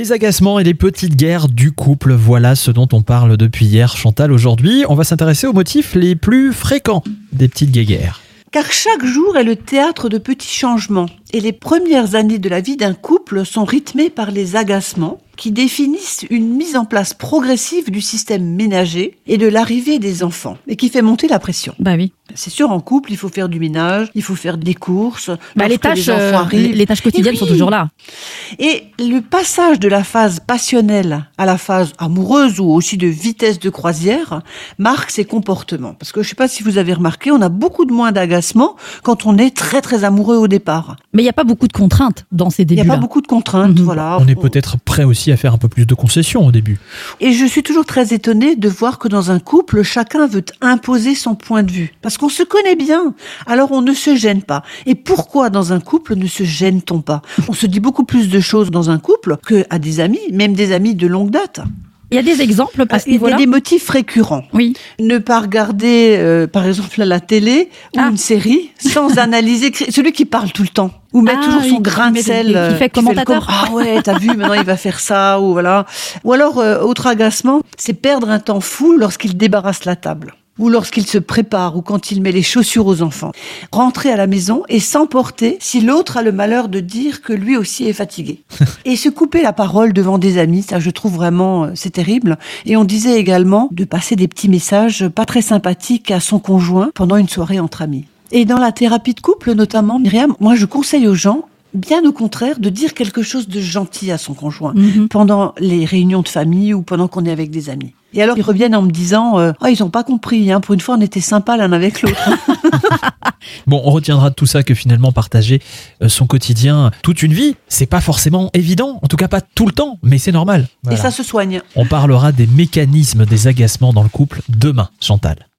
Les agacements et les petites guerres du couple, voilà ce dont on parle depuis hier, Chantal. Aujourd'hui, on va s'intéresser aux motifs les plus fréquents des petites guerres. Car chaque jour est le théâtre de petits changements, et les premières années de la vie d'un couple sont rythmées par les agacements, qui définissent une mise en place progressive du système ménager et de l'arrivée des enfants, et qui fait monter la pression. Bah oui. C'est sûr, en couple, il faut faire du ménage, il faut faire des courses. Bah, les, tâches, enfants euh, arrivent. les tâches quotidiennes sont toujours là. Et le passage de la phase passionnelle à la phase amoureuse ou aussi de vitesse de croisière marque ces comportements. Parce que je sais pas si vous avez remarqué, on a beaucoup de moins d'agacement quand on est très très amoureux au départ. Mais il n'y a pas beaucoup de contraintes dans ces Il n'y a pas beaucoup de contraintes, Mhm. voilà. On est peut-être prêt aussi à faire un peu plus de concessions au début. Et je suis toujours très étonnée de voir que dans un couple, chacun veut imposer son point de vue. Parce qu'on se connaît bien. Alors on ne se gêne pas. Et pourquoi dans un couple ne se gêne-t-on pas? On se dit beaucoup plus de choses dans un couple que à des amis, même des amis de longue date. Il y a des exemples à ce Il y a des motifs récurrents. Oui. Ne pas regarder, euh, par exemple, à la télé ou Ah. une série sans analyser. Celui qui parle tout le temps. Ou mettre Ah toujours son qui grain de met- sel. qui euh, fait le commentateur. com- Ah ouais, t'as vu, maintenant il va faire ça, ou voilà. Ou alors, euh, autre agacement, c'est perdre un temps fou lorsqu'il débarrasse la table. Ou lorsqu'il se prépare, ou quand il met les chaussures aux enfants. Rentrer à la maison et s'emporter si l'autre a le malheur de dire que lui aussi est fatigué. et se couper la parole devant des amis, ça je trouve vraiment, euh, c'est terrible. Et on disait également de passer des petits messages pas très sympathiques à son conjoint pendant une soirée entre amis. Et dans la thérapie de couple notamment, Myriam, moi je conseille aux gens, bien au contraire, de dire quelque chose de gentil à son conjoint Mhm. pendant les réunions de famille ou pendant qu'on est avec des amis. Et alors ils reviennent en me disant, euh, oh, ils n'ont pas compris, hein, pour une fois on était sympa l'un avec l'autre. Bon, on retiendra de tout ça que finalement partager euh, son quotidien toute une vie, c'est pas forcément évident, en tout cas pas tout le temps, mais c'est normal. Et ça se soigne. On parlera des mécanismes des agacements dans le couple demain, Chantal.